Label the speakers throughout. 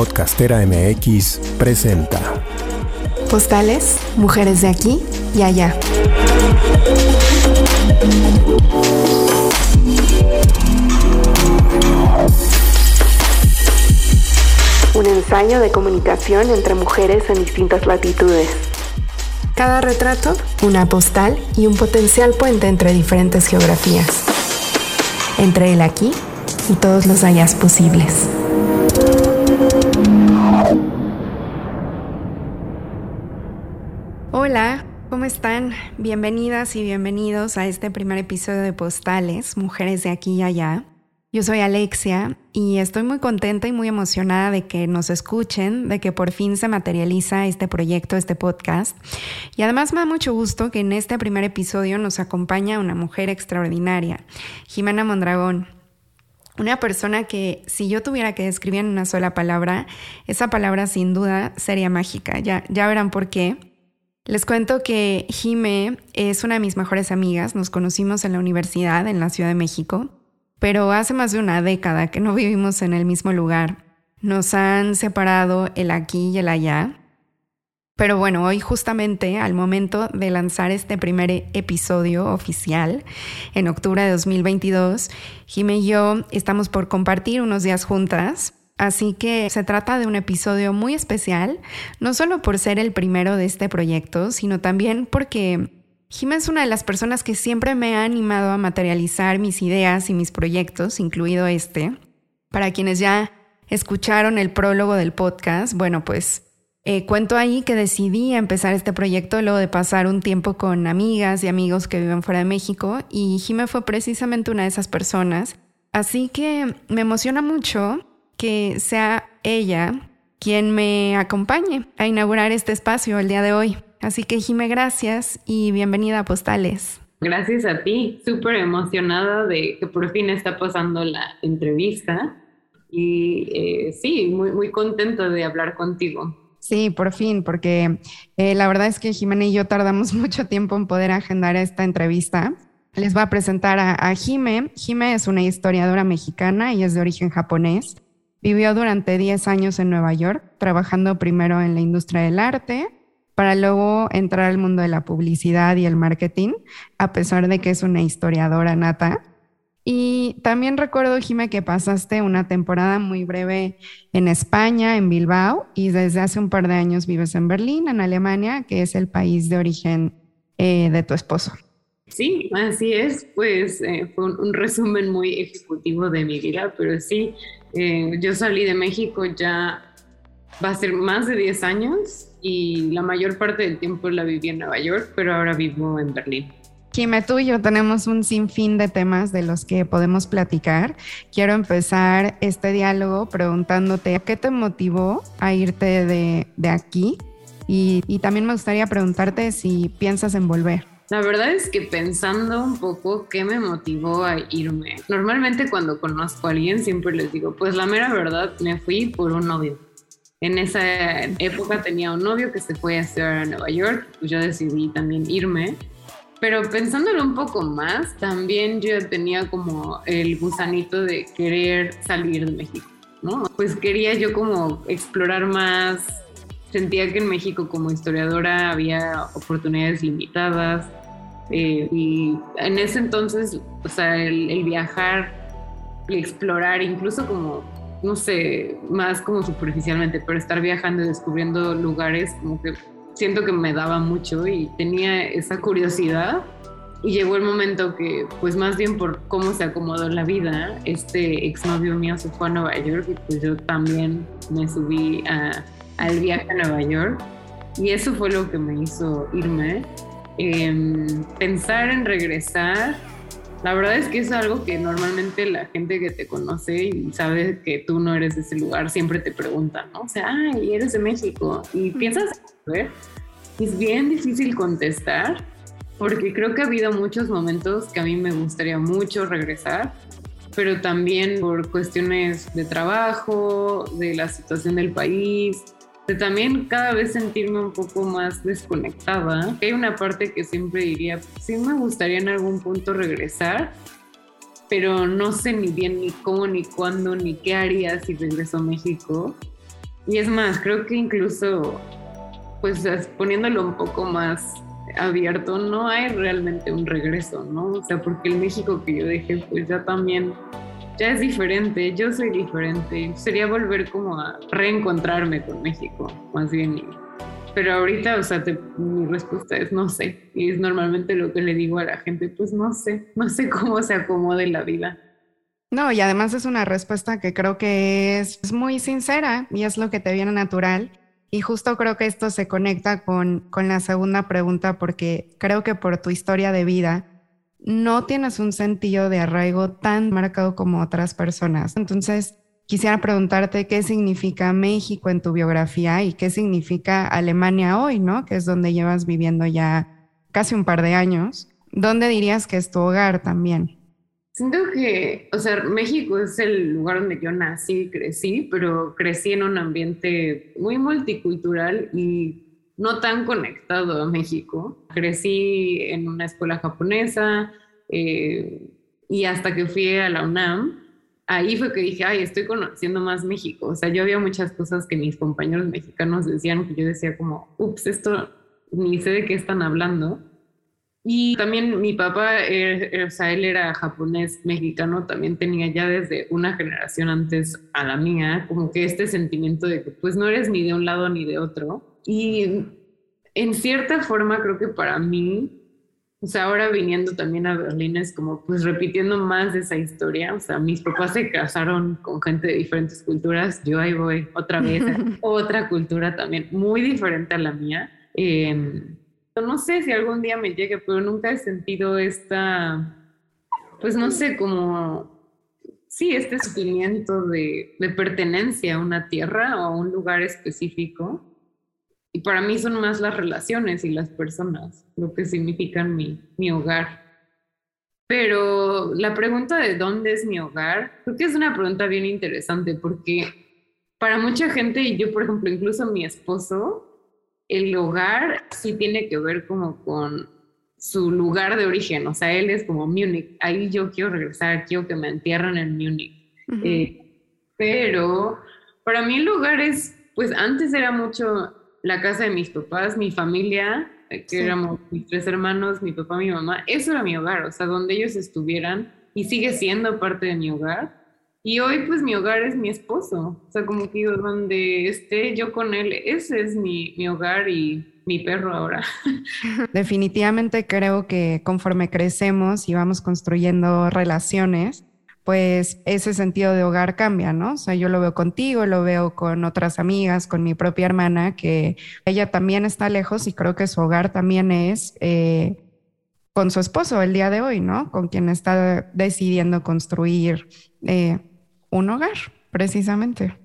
Speaker 1: Podcastera MX presenta
Speaker 2: Postales, mujeres de aquí y allá. Un ensayo de comunicación entre mujeres en distintas latitudes. Cada retrato, una postal y un potencial puente entre diferentes geografías. Entre el aquí y todos los allá posibles. Hola, ¿cómo están? Bienvenidas y bienvenidos a este primer episodio de Postales, Mujeres de aquí y allá. Yo soy Alexia y estoy muy contenta y muy emocionada de que nos escuchen, de que por fin se materializa este proyecto, este podcast. Y además me da mucho gusto que en este primer episodio nos acompaña una mujer extraordinaria, Jimena Mondragón. Una persona que si yo tuviera que describir en una sola palabra, esa palabra sin duda sería mágica. Ya, ya verán por qué. Les cuento que Jime es una de mis mejores amigas. Nos conocimos en la universidad en la Ciudad de México, pero hace más de una década que no vivimos en el mismo lugar. Nos han separado el aquí y el allá. Pero bueno, hoy justamente al momento de lanzar este primer episodio oficial, en octubre de 2022, Jime y yo estamos por compartir unos días juntas. Así que se trata de un episodio muy especial, no solo por ser el primero de este proyecto, sino también porque Jime es una de las personas que siempre me ha animado a materializar mis ideas y mis proyectos, incluido este. Para quienes ya escucharon el prólogo del podcast, bueno, pues eh, cuento ahí que decidí empezar este proyecto luego de pasar un tiempo con amigas y amigos que viven fuera de México y Jime fue precisamente una de esas personas. Así que me emociona mucho que sea ella quien me acompañe a inaugurar este espacio el día de hoy. Así que Jime, gracias y bienvenida a Postales.
Speaker 3: Gracias a ti, súper emocionada de que por fin está pasando la entrevista y eh, sí, muy, muy contenta de hablar contigo.
Speaker 2: Sí, por fin, porque eh, la verdad es que Jimena y yo tardamos mucho tiempo en poder agendar esta entrevista. Les voy a presentar a, a Jime. Jime es una historiadora mexicana y es de origen japonés. Vivió durante 10 años en Nueva York, trabajando primero en la industria del arte, para luego entrar al mundo de la publicidad y el marketing, a pesar de que es una historiadora nata. Y también recuerdo, Jime, que pasaste una temporada muy breve en España, en Bilbao, y desde hace un par de años vives en Berlín, en Alemania, que es el país de origen eh, de tu esposo.
Speaker 3: Sí, así es, pues eh, fue un, resumen muy ejecutivo de mi vida, pero sí, eh, yo salí de México ya va a ser más de 10 años y la mayor parte del tiempo la viví en Nueva York, pero ahora vivo en Berlín.
Speaker 2: Jime, tú y yo tenemos un sinfín de temas de los que podemos platicar. Quiero empezar este diálogo preguntándote qué te motivó a irte de, aquí y, y también me gustaría preguntarte si piensas en volver.
Speaker 3: La verdad es que pensando un poco qué me motivó a irme. Normalmente cuando conozco a alguien siempre les digo, pues la mera verdad, me fui por un novio. En esa época tenía un novio que se fue a estudiar a Nueva York, pues yo decidí también irme. Pero pensándolo un poco más, también yo tenía como el gusanito de querer salir de México, ¿no? Pues quería yo como explorar más, sentía que en México como historiadora había oportunidades limitadas, eh, y en ese entonces, o sea, el, viajar y explorar, incluso como, no sé, más como superficialmente, pero estar viajando y descubriendo lugares, como que siento que me daba mucho y tenía esa curiosidad. Y llegó el momento que, pues más bien por cómo se acomodó la vida, este exnovio mío se fue a Nueva York y pues yo también me subí al viaje a Nueva York. Y eso fue lo que me hizo irme. Em, pensar en regresar, la verdad es que es algo que normalmente la gente que te conoce y sabe que tú no eres de ese lugar siempre te pregunta, ¿no? O sea, ay, eres de México y piensas, ver, es bien difícil contestar porque creo que ha habido muchos momentos que a mí me gustaría mucho regresar, pero también por cuestiones de trabajo, de la situación del país, también cada vez sentirme un poco más desconectada. Hay una parte que siempre diría, sí me gustaría en algún punto regresar, pero no sé ni bien ni cómo, ni cuándo, ni qué haría si regreso a México. Y es más, creo que incluso, pues poniéndolo un poco más abierto, no hay realmente un regreso, ¿no? O sea, porque el México que yo dejé, pues ya también, ya es diferente, yo soy diferente. Sería volver como a reencontrarme con México, más bien. Pero ahorita, o sea, mi respuesta es no sé. Y es normalmente lo que le digo a la gente, pues no sé, no sé cómo se acomode la vida.
Speaker 2: No, y además es una respuesta que creo que es muy sincera y es lo que te viene natural. Y justo creo que esto se conecta con, con la segunda pregunta porque creo que por tu historia de vida no tienes un sentido de arraigo tan marcado como otras personas. Entonces, quisiera preguntarte qué significa México en tu biografía y qué significa Alemania hoy, ¿no? Que es donde llevas viviendo ya casi un par de años. ¿Dónde dirías que es tu hogar también?
Speaker 3: Siento que, o sea, México es el lugar donde yo nací y crecí, pero crecí en un ambiente muy multicultural y no tan conectado a México. Crecí en una escuela japonesa eh, y hasta que fui a la UNAM, ahí fue que dije, ay, estoy conociendo más México. O sea, yo había muchas cosas que mis compañeros mexicanos decían que yo decía como, ups, esto ni sé de qué están hablando. Y también mi papá, eh, o él era japonés mexicano, también tenía ya desde una generación antes a la mía, como que este sentimiento de que pues no eres ni de un lado ni de otro. Y en cierta forma creo que para mí, o sea, ahora viniendo también a Berlín es como pues repitiendo más de esa historia, o sea, mis papás se casaron con gente de diferentes culturas, yo ahí voy otra vez, otra cultura también muy diferente a la mía. Eh, no sé si algún día me llegue, pero nunca he sentido esta, pues no sé, como, sí, este sentimiento de, pertenencia a una tierra o a un lugar específico. Y para mí son más las relaciones y las personas lo que significan mi, mi hogar. Pero la pregunta de dónde es mi hogar, creo que es una pregunta bien interesante porque para mucha gente, y yo por ejemplo, incluso mi esposo, el hogar sí tiene que ver como con su lugar de origen, o sea, él es como Múnich, ahí yo quiero regresar, quiero que me entierren en Múnich. Eh, pero para mí el lugar es, pues antes era mucho la casa de mis papás, mi familia, eh, que éramos mis tres hermanos, mi papá, mi mamá, eso era mi hogar, o sea, donde ellos estuvieran y sigue siendo parte de mi hogar. Y hoy pues mi hogar es mi esposo, o sea, como que digo, donde esté yo con él, ese es mi, mi hogar y mi perro ahora.
Speaker 2: Definitivamente creo que conforme crecemos y vamos construyendo relaciones, pues ese sentido de hogar cambia, ¿no? O sea, yo lo veo contigo, lo veo con otras amigas, con mi propia hermana, que ella también está lejos y creo que su hogar también es... Eh, con su esposo el día de hoy, ¿no? Con quien está decidiendo construir eh, un hogar, precisamente.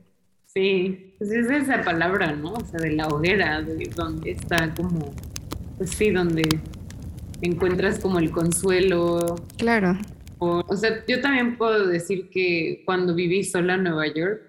Speaker 3: Sí, pues es esa palabra, ¿no? O sea, de la hoguera, de donde está como, pues sí, donde encuentras como el consuelo.
Speaker 2: Claro.
Speaker 3: O, sea, yo también puedo decir que cuando viví sola en Nueva York,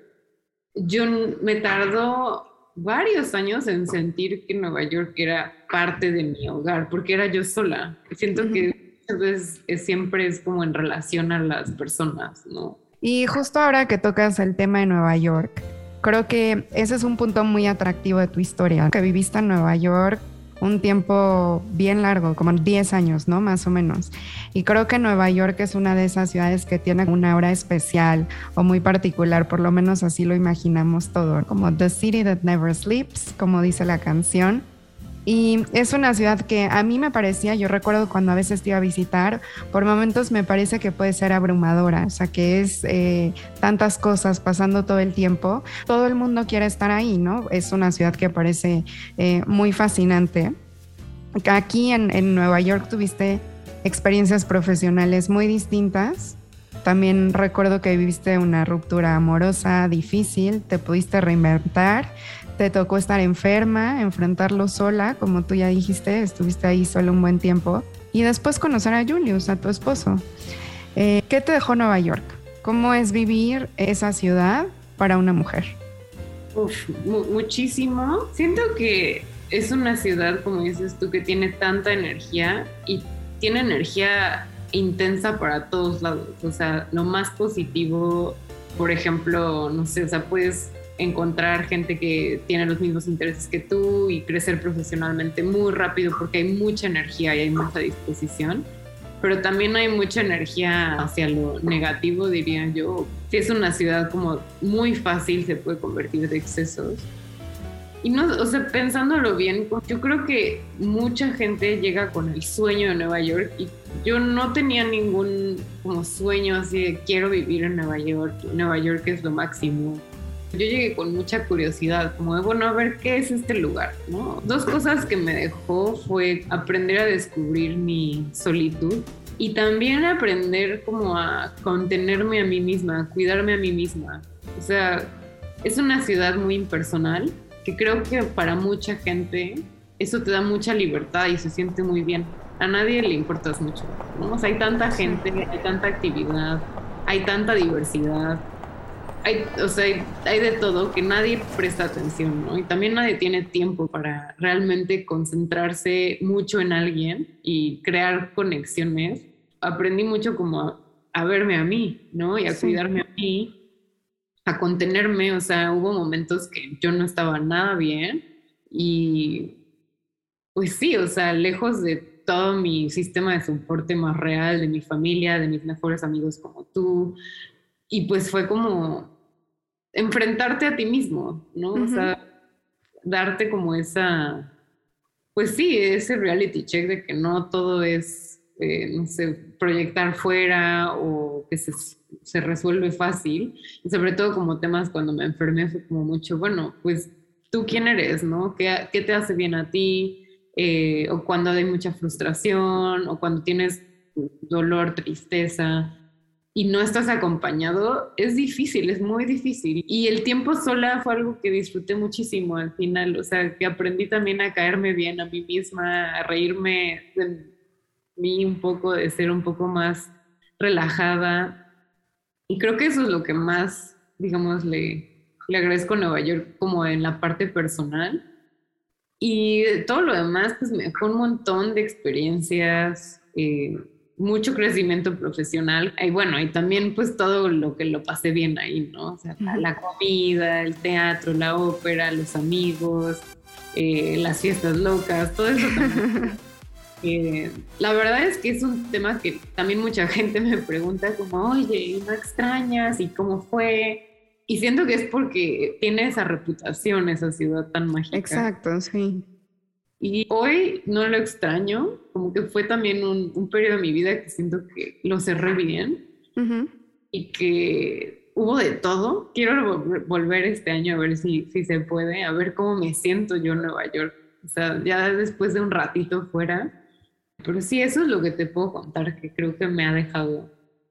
Speaker 3: yo me tardó varios años en sentir que Nueva York era parte de mi hogar, porque era yo sola. Siento que muchas veces siempre es como en relación a las personas, ¿no?
Speaker 2: Y justo ahora que tocas el tema de Nueva York, creo que ese es un punto muy atractivo de tu historia, que viviste en Nueva York un tiempo bien largo, como 10 años, ¿no? Más o menos. Y creo que Nueva York es una de esas ciudades que tiene una hora especial o muy particular, por lo menos así lo imaginamos todo, como The City That Never Sleeps, como dice la canción. Y es una ciudad que a mí me parecía, yo recuerdo cuando a veces te iba a visitar, por momentos me parece que puede ser abrumadora, o sea, que es eh, tantas cosas pasando todo el tiempo. Todo el mundo quiere estar ahí, ¿no? Es una ciudad que parece eh, muy fascinante. Aquí en, en Nueva York tuviste experiencias profesionales muy distintas. También recuerdo que viviste una ruptura amorosa difícil, te pudiste reinventar, te tocó estar enferma, enfrentarlo sola, como tú ya dijiste, estuviste ahí solo un buen tiempo, y después conocer a Julius, a tu esposo. Eh, ¿Qué te dejó Nueva York? ¿Cómo es vivir esa ciudad para una mujer?
Speaker 3: Uf, muchísimo. Siento que es una ciudad, como dices tú, que tiene tanta energía y tiene energía intensa para todos lados. O sea, lo más positivo, por ejemplo, no sé, o sea, puedes encontrar gente que tiene los mismos intereses que tú y crecer profesionalmente muy rápido porque hay mucha energía y hay mucha disposición. Pero también hay mucha energía hacia lo negativo, diría yo. Si es una ciudad como muy fácil, se puede convertir de excesos. Y no, o sea, pensándolo bien, yo creo que mucha gente llega con el sueño de Nueva York y yo no tenía ningún como sueño así de quiero vivir en Nueva York, Nueva York es lo máximo. Yo llegué con mucha curiosidad, como de, bueno, a ver qué es este lugar, ¿no? Dos cosas que me dejó fue aprender a descubrir mi solitud y también aprender como a contenerme a mí misma, a cuidarme a mí misma. O sea, es una ciudad muy impersonal que creo que para mucha gente eso te da mucha libertad y se siente muy bien. A nadie le importas mucho, ¿no? O sea, hay tanta gente, hay tanta actividad, hay tanta diversidad, hay, o sea, hay, de todo que nadie presta atención, ¿no? Y también nadie tiene tiempo para realmente concentrarse mucho en alguien y crear conexiones. Aprendí mucho como a, verme a mí, ¿no? Y a cuidarme a mí a contenerme, o sea, hubo momentos que yo no estaba nada bien y pues sí, o sea, lejos de todo mi sistema de soporte más real, de mi familia, de mis mejores amigos como tú, y pues fue como enfrentarte a ti mismo, ¿no? O sea, darte como esa, pues sí, ese reality check de que no todo es, eh, no sé, proyectar fuera o que se se resuelve fácil. Y sobre todo como temas cuando me enfermé fue como mucho, bueno, pues tú quién eres, ¿no? ¿Qué, qué te hace bien a ti? Eh, o cuando hay mucha frustración, o cuando tienes dolor, tristeza, y no estás acompañado, es difícil, es muy difícil. Y el tiempo sola fue algo que disfruté muchísimo al final, o sea, que aprendí también a caerme bien a mí misma, a reírme de mí un poco, de ser un poco más relajada, y creo que eso es lo que más, digamos, le, le agradezco a Nueva York como en la parte personal. Y todo lo demás, pues me dejó un montón de experiencias, eh, mucho crecimiento profesional. Y bueno, y también pues todo lo que lo pasé bien ahí, ¿no? O sea, la, comida, el teatro, la ópera, los amigos, eh, las fiestas locas, todo eso también la verdad es que es un tema que también mucha gente me pregunta como, oye, ¿no extrañas? ¿Y cómo fue? Y siento que es porque tiene esa reputación, esa ciudad tan mágica.
Speaker 2: Exacto, sí.
Speaker 3: Y hoy no lo extraño, como que fue también un, periodo de mi vida que siento que lo cerré bien y que hubo de todo. Quiero volver este año a ver si, si se puede, a ver cómo me siento yo en Nueva York. O sea, ya después de un ratito fuera, pero sí, eso es lo que te puedo contar, que creo que me ha dejado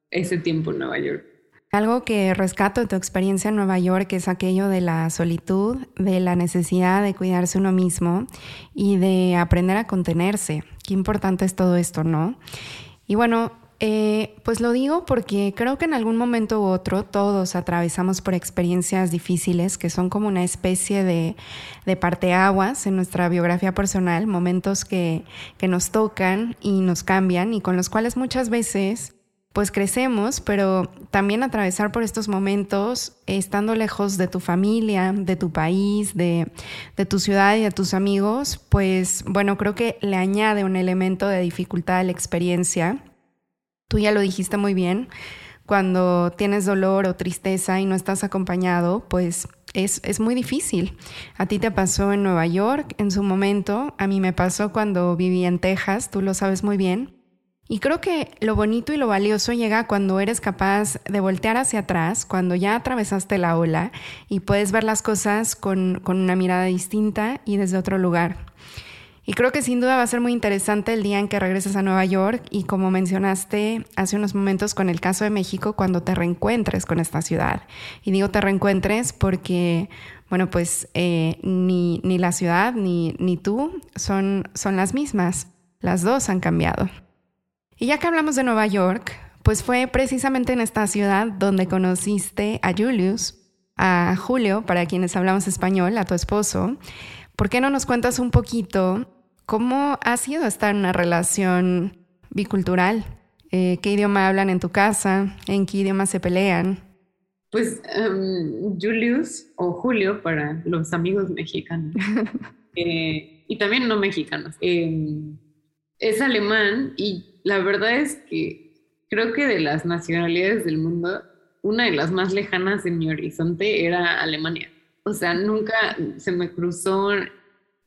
Speaker 3: ese tiempo en Nueva York.
Speaker 2: Algo que rescato de tu experiencia en Nueva York es aquello de la solitud, de la necesidad de cuidarse uno mismo y de aprender a contenerse. Qué importante es todo esto, ¿no? Y bueno, eh, pues lo digo porque creo que en algún momento u otro todos atravesamos por experiencias difíciles que son como una especie de, de parteaguas en nuestra biografía personal, momentos que, que nos tocan y nos cambian y con los cuales muchas veces pues crecemos, pero también atravesar por estos momentos, estando lejos de tu familia, de tu país, de, de, tu ciudad y de tus amigos, pues bueno, creo que le añade un elemento de dificultad a la experiencia Tú ya lo dijiste muy bien, cuando tienes dolor o tristeza y no estás acompañado, pues es, es, muy difícil. A ti te pasó en Nueva York en su momento, a mí me pasó cuando viví en Texas, tú lo sabes muy bien. Y creo que lo bonito y lo valioso llega cuando eres capaz de voltear hacia atrás, cuando ya atravesaste la ola y puedes ver las cosas con, con una mirada distinta y desde otro lugar. Y creo que sin duda va a ser muy interesante el día en que regreses a Nueva York y como mencionaste hace unos momentos con el caso de México, cuando te reencuentres con esta ciudad. Y digo te reencuentres porque, bueno, pues eh, ni, ni, la ciudad ni, ni tú son, son las mismas. Las dos han cambiado. Y ya que hablamos de Nueva York, pues fue precisamente en esta ciudad donde conociste a Julius, a Julio, para quienes hablamos español, a tu esposo. ¿Por qué no nos cuentas un poquito ¿Cómo ha sido estar en una relación bicultural? Eh, ¿Qué idioma hablan en tu casa? ¿En qué idioma se pelean?
Speaker 3: Pues em, Julius o Julio para los amigos mexicanos eh, y también no mexicanos. Em, es alemán y la verdad es que creo que de las nacionalidades del mundo, una de las más lejanas en mi horizonte era Alemania. O sea, nunca se me cruzó,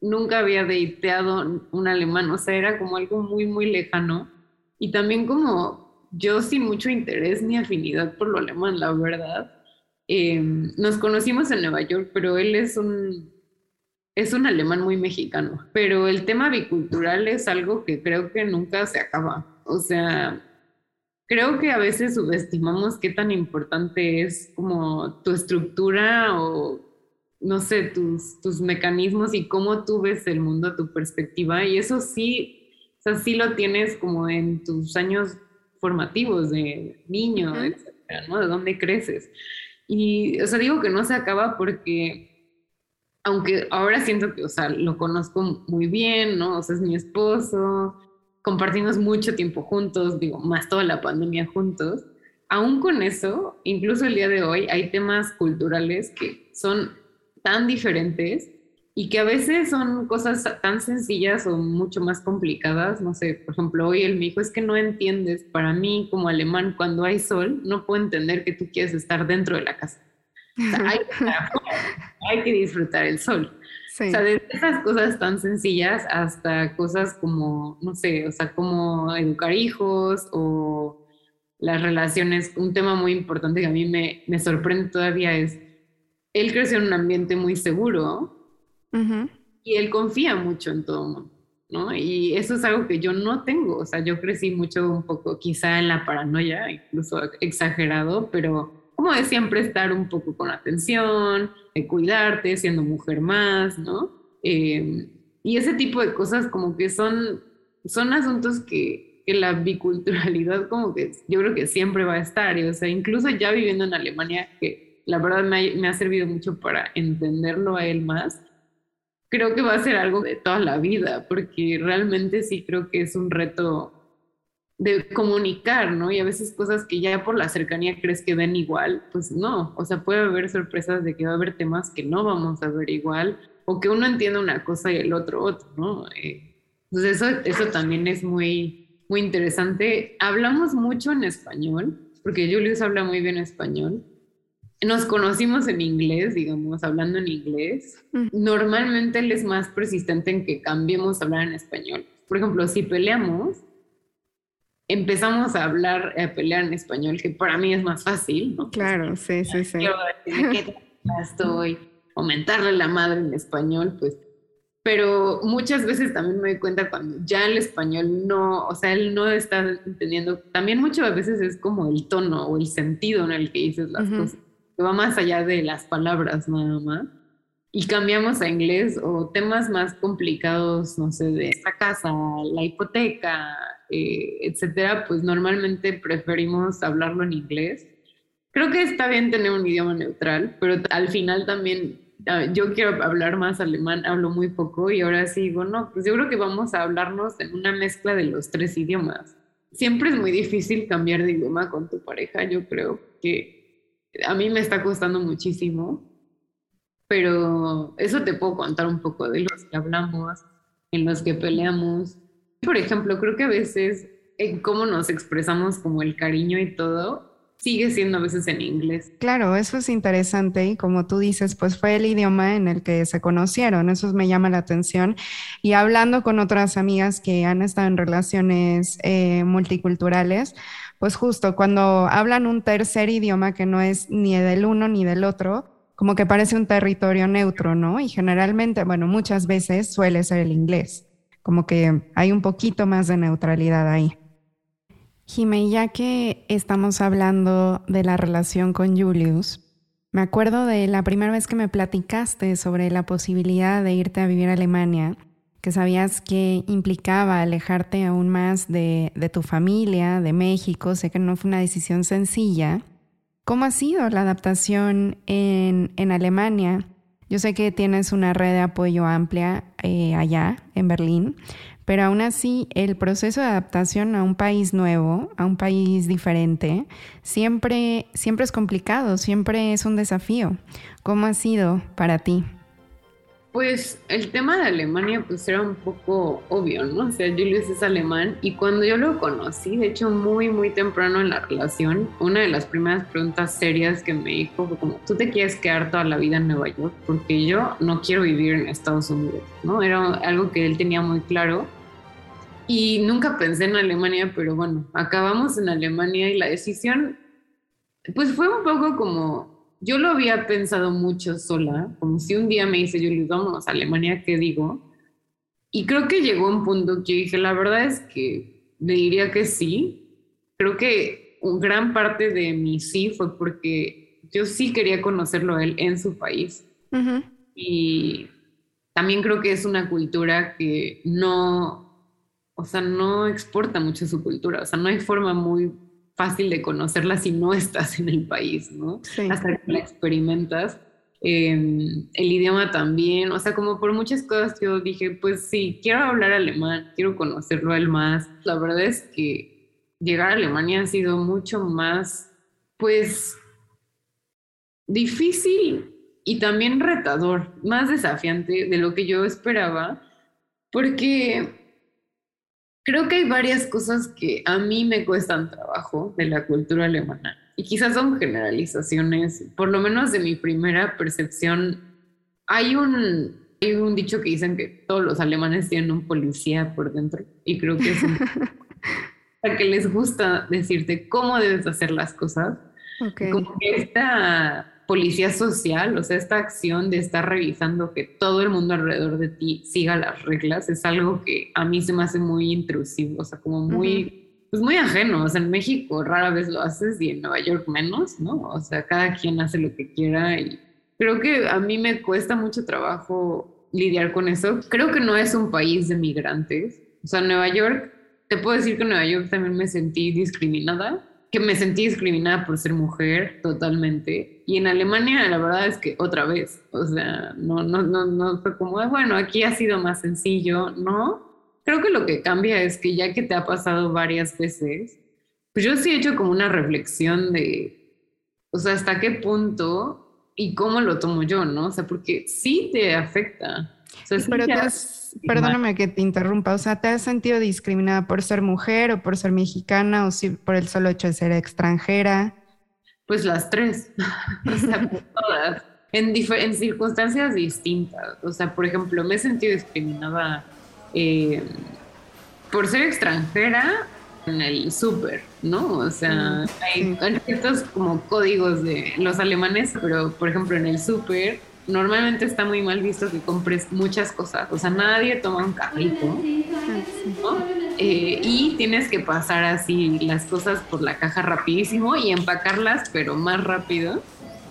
Speaker 3: nunca había deiteado un alemán, o sea, era como algo muy, muy lejano. Y también como yo sin mucho interés ni afinidad por lo alemán, la verdad. Em, nos conocimos en Nueva York, pero él es un, es un alemán muy mexicano. Pero el tema bicultural es algo que creo que nunca se acaba. O sea, creo que a veces subestimamos qué tan importante es como tu estructura o, no sé, tus, tus mecanismos y cómo tú ves el mundo, tu perspectiva. Y eso sí, o sea, sí lo tienes como en tus años formativos de niño, etcétera, ¿no? De dónde creces. Y, o sea, digo que no se acaba porque, aunque ahora siento que, o sea, lo conozco muy bien, ¿no? O sea, es mi esposo, compartimos mucho tiempo juntos, digo, más toda la pandemia juntos. Aún con eso, incluso el día de hoy, hay temas culturales que son tan diferentes y que a veces son cosas tan sencillas o mucho más complicadas. No sé, por ejemplo, hoy él me dijo, es que no entiendes, para mí como alemán, cuando hay sol, no puedo entender que tú quieres estar dentro de la casa. Hay, hay que disfrutar el sol. O sea, desde esas cosas tan sencillas hasta cosas como, no sé, o sea, como educar hijos o las relaciones. Un tema muy importante que a mí me, me sorprende todavía es, él creció en un ambiente muy seguro y él confía mucho en todo el mundo, ¿no? Y eso es algo que yo no tengo. O sea, yo crecí mucho un poco quizá en la paranoia, incluso exagerado, pero como de siempre estar un poco con atención, de cuidarte, siendo mujer más, ¿no? Eh, y ese tipo de cosas como que son, son asuntos que, que, la biculturalidad como que yo creo que siempre va a estar, y, o sea, incluso ya viviendo en Alemania, que la verdad me ha, me ha servido mucho para entenderlo a él más, creo que va a ser algo de toda la vida, porque realmente sí creo que es un reto de comunicar, ¿no? Y a veces cosas que ya por la cercanía crees que ven igual, pues no, o sea, puede haber sorpresas de que va a haber temas que no vamos a ver igual, o que uno entiende una cosa y el otro otro, ¿no? Eh, entonces eso, eso también es muy, muy interesante. Hablamos mucho en español, porque Julius habla muy bien español. Nos conocimos en inglés, digamos, hablando en inglés. Mm. Normalmente él es más persistente en que cambiemos a hablar en español. Por ejemplo, si peleamos, empezamos a hablar, a pelear en español, que para mí es más fácil, ¿no?
Speaker 2: Claro, sí, sí, sí.
Speaker 3: Yo estoy, aumentarle la madre en español, pues. Pero muchas veces también me doy cuenta cuando ya el español no, o sea, él no está entendiendo, también muchas veces es como el tono o el sentido en el que dices las cosas, que va más allá de las palabras nada más. Y cambiamos a inglés o temas más complicados, no sé, de esta casa, la hipoteca, eh, etcétera, pues normalmente preferimos hablarlo en inglés. Creo que está bien tener un idioma neutral, pero al final también ah, yo quiero hablar más alemán, hablo muy poco y ahora sí digo, no, pues yo creo que vamos a hablarnos en una mezcla de los tres idiomas. Siempre es muy difícil cambiar de idioma con tu pareja, yo creo que a mí me está costando muchísimo, pero eso te puedo contar un poco de los que hablamos, en los que peleamos, por ejemplo, creo que a veces en cómo nos expresamos como el cariño y todo, sigue siendo a veces en inglés.
Speaker 2: Claro, eso es interesante y como tú dices, pues fue el idioma en el que se conocieron, eso me llama la atención. Y hablando con otras amigas que han estado en relaciones eh, multiculturales, pues justo cuando hablan un tercer idioma que no es ni del uno ni del otro, como que parece un territorio neutro, ¿no? Y generalmente, bueno, muchas veces suele ser el inglés como que hay un poquito más de neutralidad ahí. Jimé, ya que estamos hablando de la relación con Julius, me acuerdo de la primera vez que me platicaste sobre la posibilidad de irte a vivir a Alemania, que sabías que implicaba alejarte aún más de, de tu familia, de México, sé que no fue una decisión sencilla. ¿Cómo ha sido la adaptación en, en Alemania? Yo sé que tienes una red de apoyo amplia eh, allá, en Berlín, pero aún así el proceso de adaptación a un país nuevo, a un país diferente, siempre, siempre es complicado, siempre es un desafío. ¿Cómo ha sido para ti?
Speaker 3: Pues el tema de Alemania pues era un poco obvio, ¿no? O sea, Julius es alemán y cuando yo lo conocí, de hecho muy muy temprano en la relación, una de las primeras preguntas serias que me dijo fue como, ¿tú te quieres quedar toda la vida en Nueva York? Porque yo no quiero vivir en Estados Unidos, ¿no? Era algo que él tenía muy claro y nunca pensé en Alemania, pero bueno, acabamos en Alemania y la decisión pues fue un poco como yo lo había pensado mucho sola, como si un día me dice, Julie, vamos a Alemania, ¿qué digo? Y creo que llegó un punto que dije, la verdad es que le diría que sí. Creo que un gran parte de mi sí fue porque yo sí quería conocerlo a él en su país. Y también creo que es una cultura que no, o sea, no exporta mucho su cultura. O sea, no hay forma muy fácil de conocerla si no estás en el país, ¿no? Hasta que la experimentas. Em, el idioma también, o sea, como por muchas cosas yo dije, pues sí, quiero hablar alemán, quiero conocerlo a él más. La verdad es que llegar a Alemania ha sido mucho más, pues, difícil y también retador, más desafiante de lo que yo esperaba, porque Creo que hay varias cosas que a mí me cuestan trabajo de la cultura alemana y quizás son generalizaciones, por lo menos de mi primera percepción. Hay un, hay un dicho que dicen que todos los alemanes tienen un policía por dentro y creo que es un, que les gusta decirte cómo debes hacer las cosas. Como que esta policía social, o sea, esta acción de estar revisando que todo el mundo alrededor de ti siga las reglas, es algo que a mí se me hace muy intrusivo, o sea, como muy, pues muy ajeno. O sea, en México rara vez lo haces y en Nueva York menos, ¿no? O sea, cada quien hace lo que quiera y creo que a mí me cuesta mucho trabajo lidiar con eso. Creo que no es un país de migrantes. O sea, Nueva York, te puedo decir que en Nueva York también me sentí discriminada que me sentí discriminada por ser mujer totalmente. Y en Alemania la verdad es que otra vez, o sea, no, no, no, no fue como, bueno, aquí ha sido más sencillo, ¿no? Creo que lo que cambia es que ya que te ha pasado varias veces, pues yo sí he hecho como una reflexión de, o sea, hasta qué punto y cómo lo tomo yo, ¿no? O sea, porque sí te afecta.
Speaker 2: O sea, Pero perdóname que te interrumpa, o sea, ¿te has sentido discriminada por ser mujer o por ser mexicana o si, por el solo hecho de ser extranjera?
Speaker 3: Pues las tres, o sea, todas, en, en, circunstancias distintas. O sea, por ejemplo, me he sentido discriminada eh, por ser extranjera en el súper, ¿no? O sea, hay, ciertos como códigos de los alemanes, pero por ejemplo en el súper normalmente está muy mal visto que compres muchas cosas. O sea, nadie toma un carrito, ¿no? Eh, y tienes que pasar así las cosas por la caja rapidísimo y empacarlas, pero más rápido.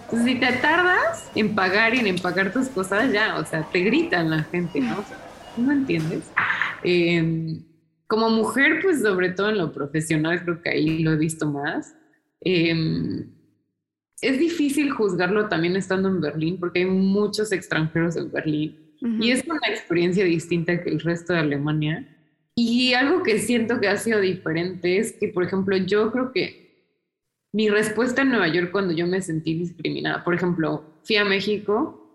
Speaker 3: Entonces, si te tardas en pagar y en empacar tus cosas, ya, o sea, te gritan la gente, ¿no? ¿No entiendes? Em, como mujer, pues sobre todo en lo profesional, creo que ahí lo he visto más. Eh, es difícil juzgarlo también estando en Berlín, porque hay muchos extranjeros en Berlín y es una experiencia distinta que el resto de Alemania. Y algo que siento que ha sido diferente es que, por ejemplo, yo creo que mi respuesta en Nueva York cuando yo me sentí discriminada, por ejemplo, fui a México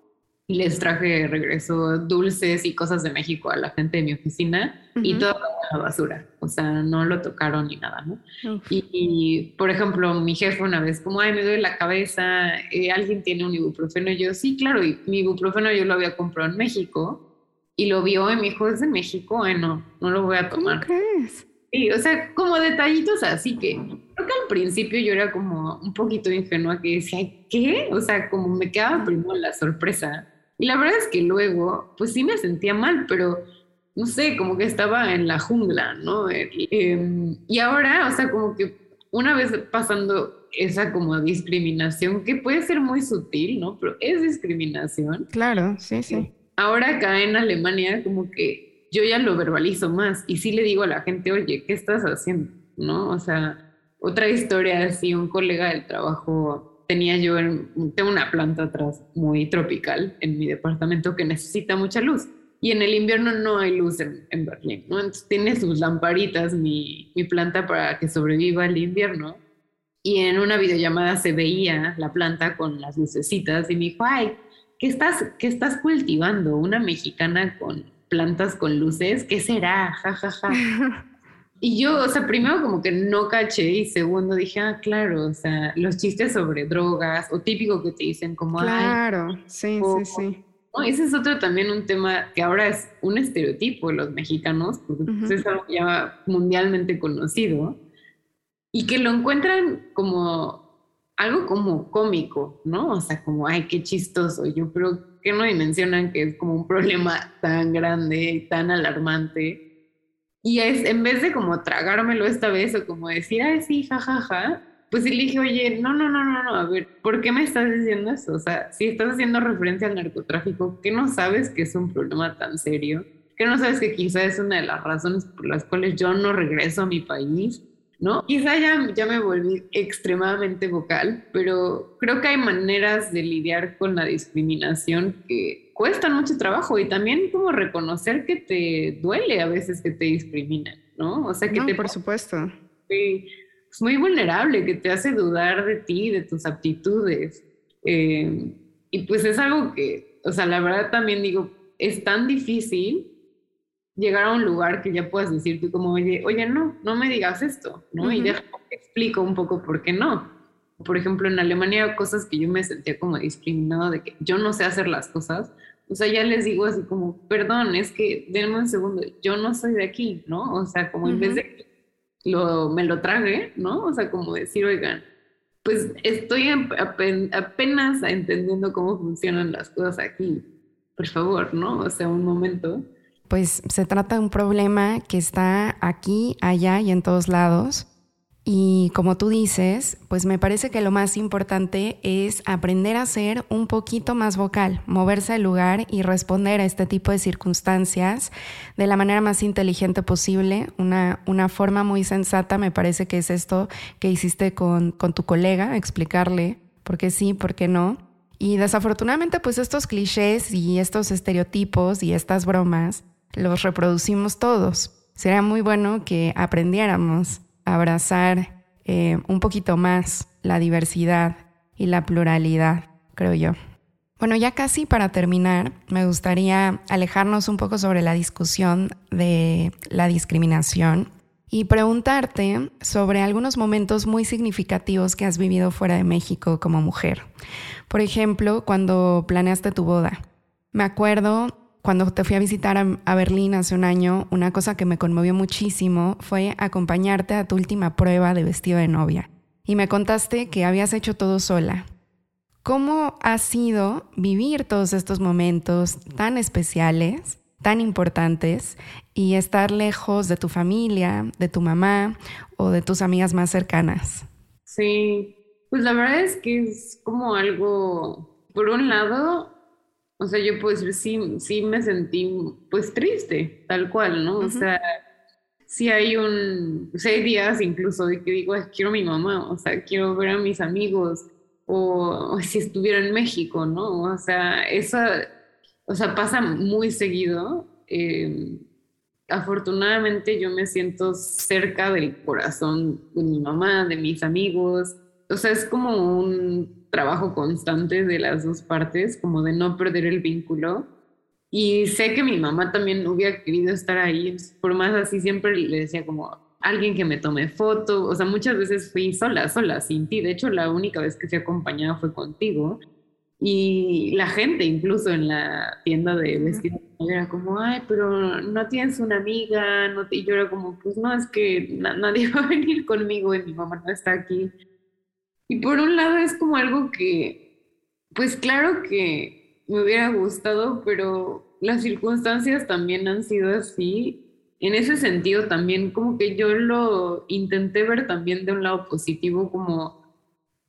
Speaker 3: y les traje de regreso dulces y cosas de México a la gente de mi oficina y todo a la basura, o sea, no lo tocaron ni nada, ¿no? Y, por ejemplo, mi jefe una vez, como, ay, me duele la cabeza, eh, alguien tiene un ibuprofeno, y yo, sí, claro, y mi ibuprofeno yo lo había comprado en México y lo vio y me dijo, es de México, bueno, no, lo voy a tomar.
Speaker 2: ¿Qué es?
Speaker 3: Sí, o sea, como detallitos así que creo que al principio yo era como un poquito ingenua que decía, ¿qué? O sea, como me quedaba primero la sorpresa y la verdad es que luego, pues sí me sentía mal, pero no sé, como que estaba en la jungla, ¿no? Em, y ahora, o sea, como que una vez pasando esa como discriminación, que puede ser muy sutil, ¿no? Pero es discriminación.
Speaker 2: Claro, sí, sí.
Speaker 3: Ahora acá en Alemania, como que yo ya lo verbalizo más y sí le digo a la gente, oye, ¿qué estás haciendo? ¿No? O sea, otra historia así, un colega del trabajo tenía yo, tengo una planta atrás muy tropical en mi departamento que necesita mucha luz. y en el invierno no hay luz en, en Berlín, ¿no? Entonces tiene sus lamparitas mi, mi planta para que sobreviva el invierno. Y en una videollamada se veía la planta con las lucecitas y me dijo, ay, ¿qué estás, qué estás cultivando? ¿Una mexicana con plantas con luces? ¿Qué será? Ja, ja, ja. Y yo, o sea, primero como que no caché y segundo dije, ah, claro, o sea, los chistes sobre drogas o típico que te dicen como,
Speaker 2: claro, sí, sí, sí.
Speaker 3: ese es otro también un tema que ahora es un estereotipo de los mexicanos, porque pues, es algo ya mundialmente conocido, y que lo encuentran como algo como cómico, ¿no? O sea, como, ay, qué chistoso. Yo creo que no dimensionan que es como un problema tan grande y tan alarmante y es, en vez de como tragármelo esta vez o como decir, ay, sí, jajaja, ja, ja, pues le dije, oye, no, no, no, no, no, a ver, ¿por qué me estás diciendo eso? O sea, si estás haciendo referencia al narcotráfico, ¿qué no sabes que es un problema tan serio? ¿Qué no sabes que quizá es una de las razones por las cuales yo no regreso a mi país? ¿No? Quizá ya, ya me volví extremadamente vocal, pero creo que hay maneras de lidiar con la discriminación que cuestan mucho trabajo y también como reconocer que te duele a veces que te discriminan, ¿no?
Speaker 2: O sea, que te... Por supuesto.
Speaker 3: Es muy vulnerable, que te hace dudar de ti, de tus aptitudes. Eh, y pues es algo que, o sea, la verdad también digo, es tan difícil llegar a un lugar que ya puedas decir tú como, oye, oye, no, no me digas esto, ¿no? Y déjame explico un poco por qué no. Por ejemplo, en Alemania, cosas que yo me sentía como discriminado de que yo no sé hacer las cosas, o sea, ya les digo así como, perdón, es que denme un segundo, yo no soy de aquí, ¿no? O sea, como en vez de que lo, me lo trague, ¿no? O sea, como decir, oigan, pues estoy apenas entendiendo cómo funcionan las cosas aquí. Por favor, ¿no? O sea, un momento.
Speaker 2: Pues se trata de un problema que está aquí, allá y en todos lados y como tú dices, pues me parece que lo más importante es aprender a ser un poquito más vocal, moverse al lugar y responder a este tipo de circunstancias de la manera más inteligente posible. Una, una forma muy sensata me parece que es esto que hiciste con, con tu colega, explicarle por qué sí, por qué no. Y desafortunadamente pues estos clichés y estos estereotipos y estas bromas los reproducimos todos. Sería muy bueno que aprendiéramos abrazar eh, un poquito más la diversidad y la pluralidad, creo yo. Bueno, ya casi para terminar, me gustaría alejarnos un poco sobre la discusión de la discriminación y preguntarte sobre algunos momentos muy significativos que has vivido fuera de México como mujer. Por ejemplo, cuando planeaste tu boda. Me acuerdo cuando te fui a visitar a, Berlín hace un año, una cosa que me conmovió muchísimo fue acompañarte a tu última prueba de vestido de novia. Y me contaste que habías hecho todo sola. ¿Cómo ha sido vivir todos estos momentos tan especiales, tan importantes, y estar lejos de tu familia, de tu mamá o de tus amigas más cercanas?
Speaker 3: Sí, pues la verdad es que es como algo, por un lado, o sea, yo puedo decir, sí, sí me sentí pues triste, tal cual, ¿no? O sea, sí hay un, seis días incluso de que digo, quiero a mi mamá, o sea, quiero ver a mis amigos, o, si estuviera en México, ¿no? O sea, eso, o sea, pasa muy seguido. Em, afortunadamente yo me siento cerca del corazón de mi mamá, de mis amigos. O sea, es como un trabajo constante de las dos partes, como de no perder el vínculo. Y sé que mi mamá también hubiera querido estar ahí, por más así siempre le decía como alguien que me tome foto, o sea, muchas veces fui sola, sola, sin ti. De hecho, la única vez que fui acompañada fue contigo. Y la gente, incluso en la tienda de vestidos, era como, ay, pero no tienes una amiga, no y yo era como, pues no, es que nadie va a venir conmigo y mi mamá no está aquí. Y por un lado es como algo que, pues claro que me hubiera gustado, pero las circunstancias también han sido así. En ese sentido también como que yo lo intenté ver también de un lado positivo, como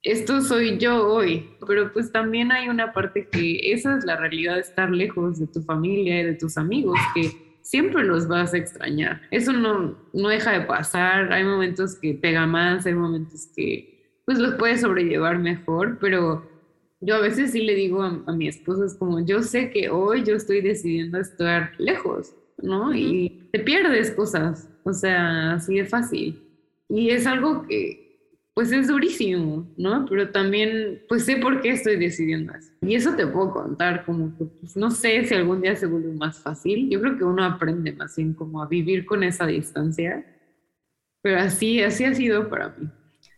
Speaker 3: esto soy yo hoy, pero pues también hay una parte que esa es la realidad de estar lejos de tu familia y de tus amigos, que siempre los vas a extrañar. Eso no, no deja de pasar, hay momentos que pega más, hay momentos que pues los puedes sobrellevar mejor, pero yo a veces sí le digo a, mi esposo, es como, yo sé que hoy yo estoy decidiendo estar lejos, ¿no? Y te pierdes cosas, o sea, así de fácil. Y es algo que, pues es durísimo, ¿no? Pero también, pues sé por qué estoy decidiendo eso. Y eso te puedo contar, como que, pues, no sé si algún día se vuelve más fácil. Yo creo que uno aprende más bien como a vivir con esa distancia. Pero así, así ha sido para mí.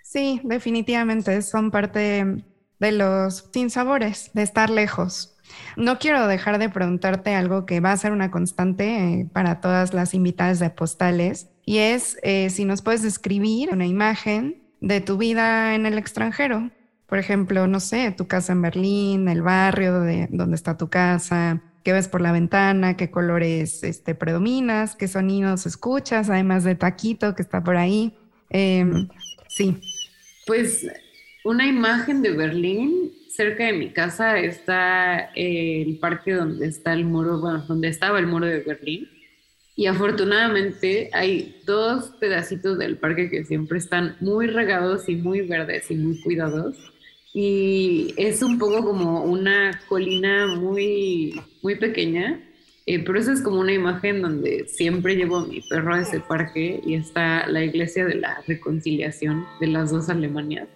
Speaker 2: Sí, definitivamente son parte de los sinsabores, de estar lejos. No quiero dejar de preguntarte algo que va a ser una constante eh, para todas las invitadas de postales y es eh, si nos puedes describir una imagen de tu vida en el extranjero. Por ejemplo, no sé, tu casa en Berlín, el barrio de donde está tu casa, qué ves por la ventana, qué colores este, predominas, qué sonidos escuchas, además de Taquito que está por ahí. Em, sí.
Speaker 3: Pues una imagen de Berlín. Cerca de mi casa está el parque donde está el muro, bueno, donde estaba el muro de Berlín. Y afortunadamente hay dos pedacitos del parque que siempre están muy regados y muy verdes y muy cuidados. Y es un poco como una colina muy, muy pequeña, eh, pero esa es como una imagen donde siempre llevo a mi perro a ese parque y está la iglesia de la reconciliación de las dos Alemanias.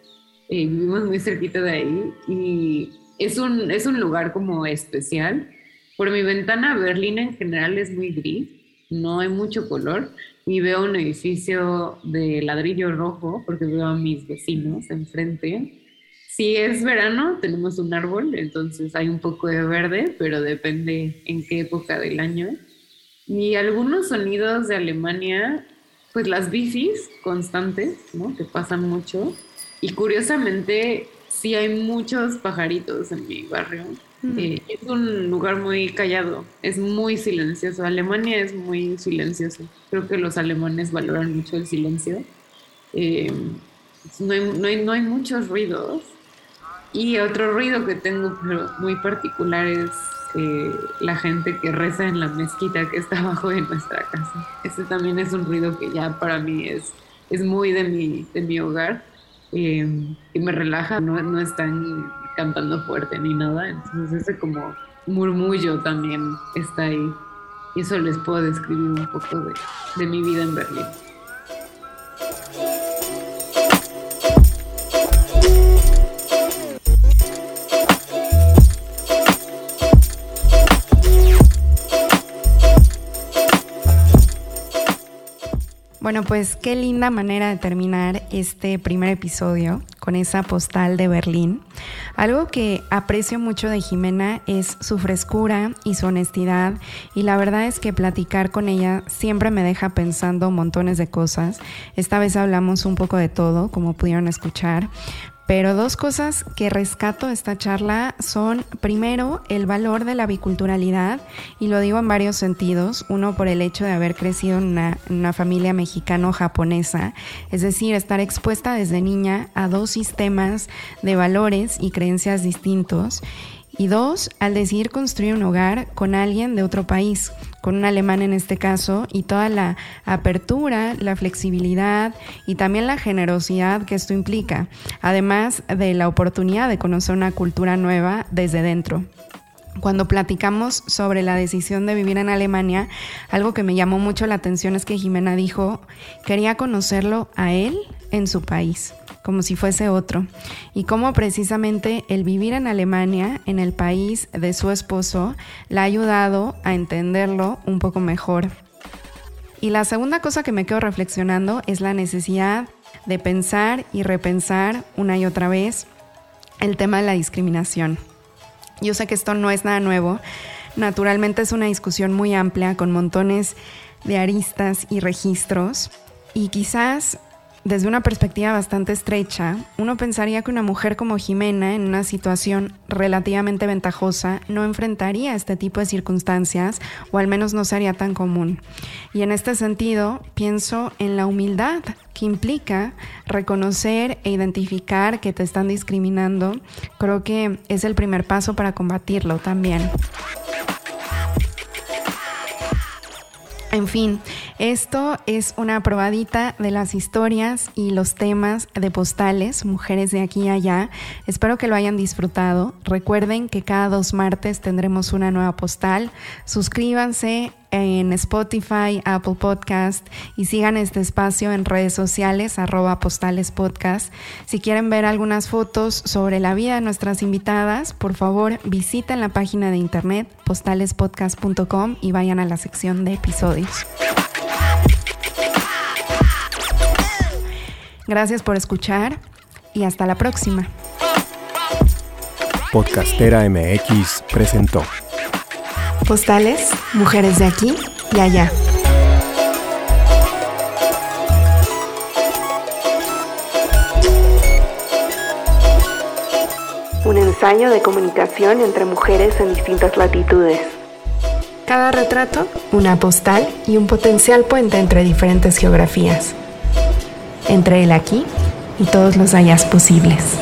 Speaker 3: Eh, vivimos muy cerquita de ahí y es un, es un lugar como especial. Por mi ventana, Berlín en general es muy gris, no hay mucho color y veo un edificio de ladrillo rojo porque veo a mis vecinos enfrente. Si es verano, tenemos un árbol, entonces hay un poco de verde, pero depende en qué época del año. Y algunos sonidos de Alemania, pues las bicis constantes, ¿no? Que pasan mucho y curiosamente, sí hay muchos pajaritos en mi barrio. Eh, es un lugar muy callado, es muy silencioso. Alemania es muy silencioso. Creo que los alemanes valoran mucho el silencio. Eh, no, hay, no, hay, no, hay, muchos ruidos. Y otro ruido que tengo pero muy particular es eh, la gente que reza en la mezquita que está abajo de nuestra casa. Ese también es un ruido que ya para mí es, es muy de mi, de mi hogar y, me relaja, no, no están cantando fuerte ni nada, entonces ese como murmullo también está ahí. Y eso les puedo describir un poco de, de mi vida en Berlín.
Speaker 2: Bueno, pues qué linda manera de terminar este primer episodio con esa postal de Berlín. Algo que aprecio mucho de Jimena es su frescura y su honestidad y la verdad es que platicar con ella siempre me deja pensando montones de cosas. Esta vez hablamos un poco de todo, como pudieron escuchar, pero dos cosas que rescato de esta charla son, primero, el valor de la biculturalidad, y lo digo en varios sentidos. Uno, por el hecho de haber crecido en una, una familia mexicano-japonesa, es decir, estar expuesta desde niña a dos sistemas de valores y creencias distintos. Y dos, al decidir construir un hogar con alguien de otro país, con un alemán en este caso, y toda la apertura, la flexibilidad y también la generosidad que esto implica, además de la oportunidad de conocer una cultura nueva desde dentro. Cuando platicamos sobre la decisión de vivir en Alemania, algo que me llamó mucho la atención es que Jimena dijo, quería conocerlo a él en su país como si fuese otro, y cómo precisamente el vivir en Alemania, en el país de su esposo, le ha ayudado a entenderlo un poco mejor. Y la segunda cosa que me quedo reflexionando es la necesidad de pensar y repensar una y otra vez el tema de la discriminación. Yo sé que esto no es nada nuevo, naturalmente es una discusión muy amplia con montones de aristas y registros y quizás desde una perspectiva bastante estrecha, uno pensaría que una mujer como Jimena, en una situación relativamente ventajosa, no enfrentaría este tipo de circunstancias, o al menos no sería tan común. Y en este sentido, pienso en la humildad que implica reconocer e identificar que te están discriminando. Creo que es el primer paso para combatirlo también. En fin, esto es una probadita de las historias y los temas de postales, mujeres de aquí y allá. Espero que lo hayan disfrutado. Recuerden que cada dos martes tendremos una nueva postal. Suscríbanse en Spotify, Apple Podcast y sigan este espacio en redes sociales, arroba postales podcast. Si quieren ver algunas fotos sobre la vida de nuestras invitadas, por favor visiten la página de internet postalespodcast.com y vayan a la sección de episodios. Gracias por escuchar y hasta la próxima.
Speaker 1: Podcastera MX presentó
Speaker 2: Postales, mujeres de aquí y allá. Un ensayo de comunicación entre mujeres en distintas latitudes. Cada retrato, una postal y un potencial puente entre diferentes geografías. Entre el aquí y todos los allá posibles.